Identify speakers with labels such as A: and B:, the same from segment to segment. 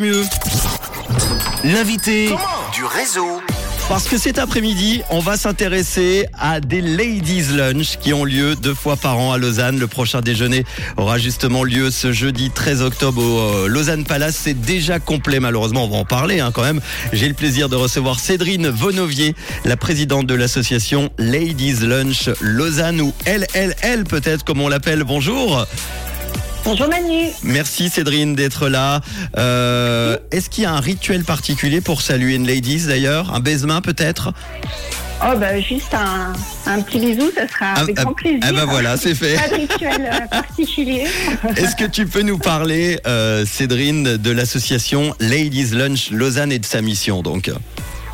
A: mieux. L'invité
B: du réseau.
A: parce que cet après-midi, on va s'intéresser à des Ladies Lunch qui ont lieu deux fois par an à Lausanne. Le prochain déjeuner aura justement lieu ce jeudi 13 octobre au euh, Lausanne Palace. C'est déjà complet, malheureusement. On va en parler hein, quand même. J'ai le plaisir de recevoir Cédrine Vonovier, la présidente de l'association Ladies Lunch Lausanne ou LLL peut-être comme on l'appelle. Bonjour.
C: Bonjour Manu.
A: Merci Cédrine d'être là. Euh, Est-ce qu'il y a un rituel particulier pour saluer une ladies d'ailleurs? Un baisement peut-être?
C: Oh bah juste un, un petit bisou, ça sera
A: Ah,
C: avec
A: ah,
C: grand plaisir.
A: ah bah voilà, c'est fait.
C: Pas de rituel euh, particulier.
A: Est-ce que tu peux nous parler, euh, Cédrine, de l'association Ladies Lunch Lausanne et de sa mission donc?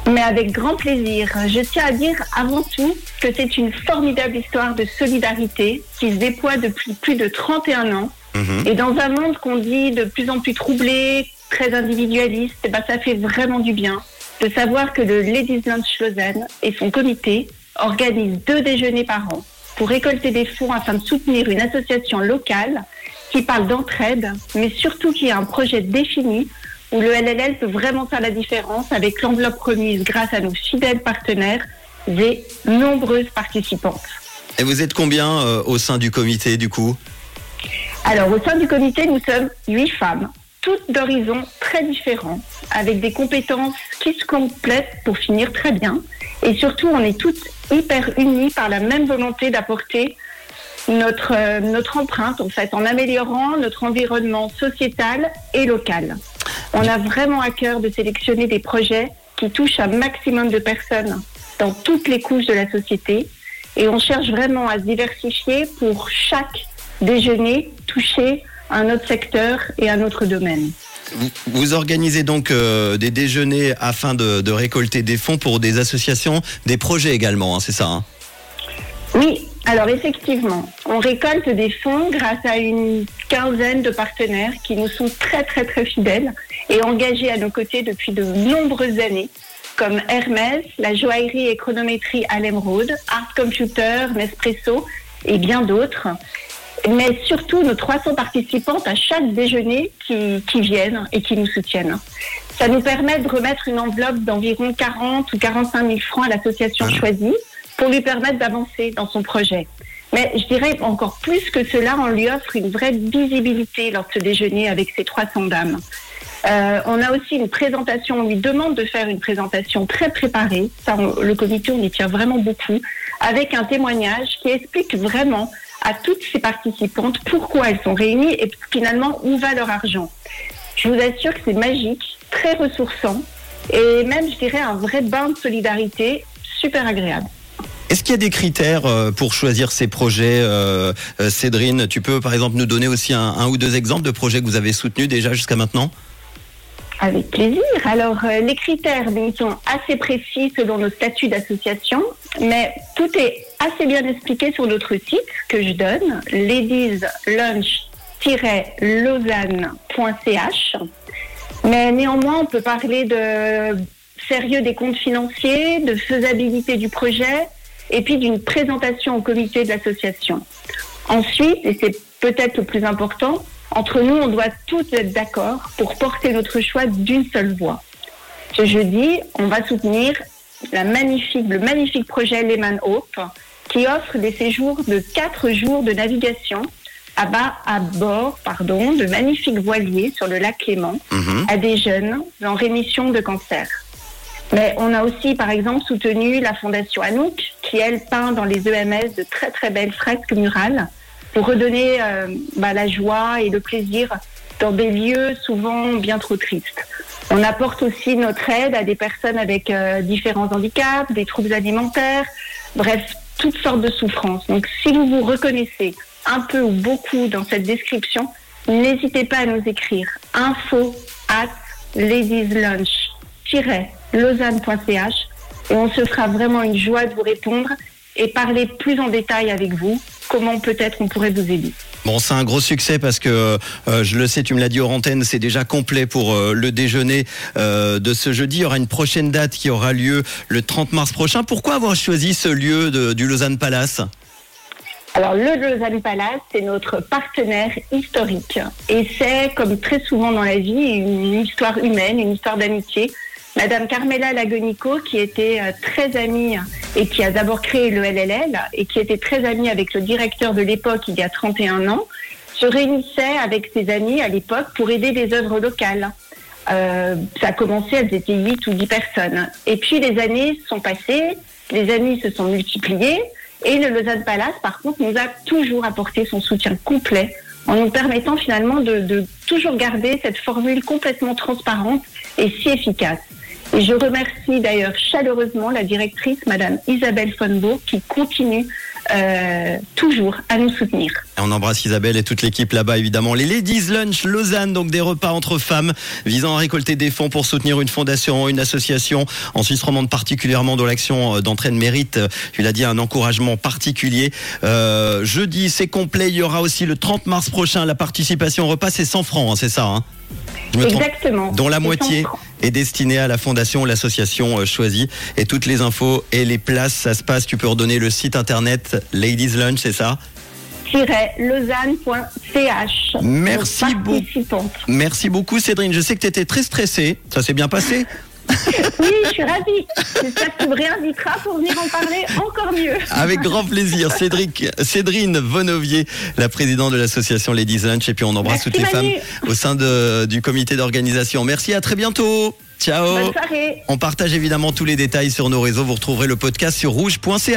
C: Mais avec grand plaisir. Je tiens à dire avant tout que c'est une formidable histoire de solidarité qui se déploie depuis plus de 31 ans.
A: Mhm.
C: Et dans un monde qu'on dit de plus en plus troublé, très individualiste, eh ben, ça fait vraiment du bien de savoir que le Ladies Lunch Lausanne et son comité organisent deux déjeuners par an pour récolter des fonds afin de soutenir une association locale qui parle d'entraide, mais surtout qui a un projet défini où le LLL peut vraiment faire la différence avec l'enveloppe remise grâce à nos fidèles partenaires et nombreuses participantes.
A: Et vous êtes combien euh, au sein du comité du coup?
C: Alors, au sein du comité, nous sommes huit femmes, toutes d'horizons très différents, avec des compétences qui se complètent pour finir très bien. Et surtout, on est toutes hyper unies par la même volonté d'apporter notre, euh, notre empreinte, en fait, en améliorant notre environnement sociétal et local. On a vraiment à cœur de sélectionner des projets qui touchent un maximum de personnes dans toutes les couches de la société. Et on cherche vraiment à se diversifier pour chaque déjeuner toucher un autre secteur et un autre domaine.
A: vous, vous organisez donc euh, des déjeuners afin de, de récolter des fonds pour des associations, des projets également, hein, c'est ça hein?
C: Oui, alors effectivement, on récolte des fonds grâce à une quinzaine de partenaires qui nous sont très très très fidèles et engagés à nos côtés depuis de nombreuses années, comme Hermès, la joaillerie et chronométrie à l'Emeraude, Art Computer, Nespresso et bien d'autres. Mais surtout nos 300 participantes à chaque déjeuner qui, qui viennent et qui nous soutiennent. Ça nous permet de remettre une enveloppe d'environ 40 ou 45 000 francs à l'association
A: Ah.
C: choisie pour lui permettre d'avancer dans son projet. Mais je dirais encore plus que cela, on lui offre une vraie visibilité lors de ce déjeuner avec ces 300 dames. Euh, on a aussi une présentation, on lui demande de faire une présentation très préparée, ça, on- le comité, on y tient vraiment beaucoup, avec un témoignage qui explique vraiment à toutes ces participantes pourquoi elles sont réunies et finalement où va leur argent. Je vous assure que c'est magique, très ressourçant et même, je dirais, un vrai bain de solidarité super agréable.
A: Est-ce qu'il y a des critères euh, pour choisir ces projets, euh, euh, Cédrine? Tu peux par exemple nous donner aussi un, un ou deux exemples de projets que vous avez soutenus déjà jusqu'à maintenant?
C: Avec plaisir. Alors, euh, les critères sont assez précis selon nos statuts d'association, mais tout est assez bien expliqué sur notre site que je donne, ladies-lunch-lausanne.ch. Mais néanmoins, on peut parler de sérieux des comptes financiers, de faisabilité du projet, et puis d'une présentation au comité de l'association. Ensuite, et c'est peut-être le plus important, entre nous, on doit tous être d'accord pour porter notre choix d'une seule voix. Ce jeudi, on va soutenir le magnifique projet Lehman Hope qui offre des séjours de quatre jours de navigation à, bas, à bord pardon, de magnifiques voiliers sur le lac Léman
A: Mhm.
C: à des jeunes en rémission de cancer. Mais on a aussi, par exemple, soutenu la Fondation Anouk, qui, elle, peint dans les EMS de très, très belles fresques murales pour redonner euh, bah, la joie et le plaisir dans des lieux souvent bien trop tristes. On apporte aussi notre aide à des personnes avec euh, différents handicaps, des troubles alimentaires, bref, toutes sortes de souffrances. Donc, si vous vous reconnaissez un peu ou beaucoup dans cette description, n'hésitez pas à nous écrire info at ladies-lunch-lausanne.ch et on se fera vraiment une joie de vous répondre et parler plus en détail avec vous comment peut-être on pourrait vous aider.
A: Bon, c'est un gros succès parce que euh, je le sais, tu me l'as dit hors antenne, c'est déjà complet pour euh, le déjeuner euh, de ce jeudi. Il y aura une prochaine date qui aura lieu le 30 mars prochain. Pourquoi avoir choisi ce lieu du Lausanne Palace?
C: Alors, le Lausanne Palace, c'est notre partenaire historique. Et c'est, comme très souvent dans la vie, une histoire humaine, une histoire d'amitié. Madame Carmela Lagonico, qui était euh, très amie et qui a d'abord créé le LLL et qui était très amie avec le directeur de l'époque il y a 31 ans, se réunissait avec ses amis à l'époque pour aider des œuvres locales. Euh, ça a commencé, elles étaient 8 ou 10 personnes. Et puis les années sont passées, les amis se sont multipliés et le Lausanne Palace, par contre, nous a toujours apporté son soutien complet en nous permettant finalement de toujours garder cette formule complètement transparente et si efficace. Et je remercie d'ailleurs chaleureusement la directrice, Madame Isabelle Fonbourg, qui continue euh, toujours à nous soutenir.
A: On embrasse Isabelle et toute l'équipe là-bas, évidemment. Les Ladies Lunch Lausanne, donc des repas entre femmes visant à récolter des fonds pour soutenir une fondation, une association en Suisse romande particulièrement dont l'action euh, d'entraîne mérite, euh, tu l'as dit, un encouragement particulier. Euh, jeudi, c'est complet. Il y aura aussi le 30 mars prochain la participation au repas, c'est 100 francs, hein, c'est ça hein?
C: Je me Exactement.
A: Trompe, dont la moitié est destinée à la fondation ou l'association euh, choisie. Et toutes les infos et les places, ça se passe. Tu peux redonner le site internet Ladies Lunch, c'est ça
C: lausanne.ch.
A: Merci beaucoup. Merci beaucoup, Cédrine. Je sais que tu étais très stressée. Ça s'est bien passé?
C: Oui, je suis ravie. J'espère que tu me réinviteras pour venir en parler encore mieux.
A: Avec grand plaisir. Cédric, Cédrine Vonovier, la présidente de l'association Ladies Lunch. Et puis on embrasse
C: Merci
A: toutes les
C: Manu.
A: femmes au sein de, du comité d'organisation. Merci, à très bientôt. Ciao.
C: Bonne soirée.
A: On partage évidemment tous les détails sur nos réseaux. Vous retrouverez le podcast sur rouge.ca.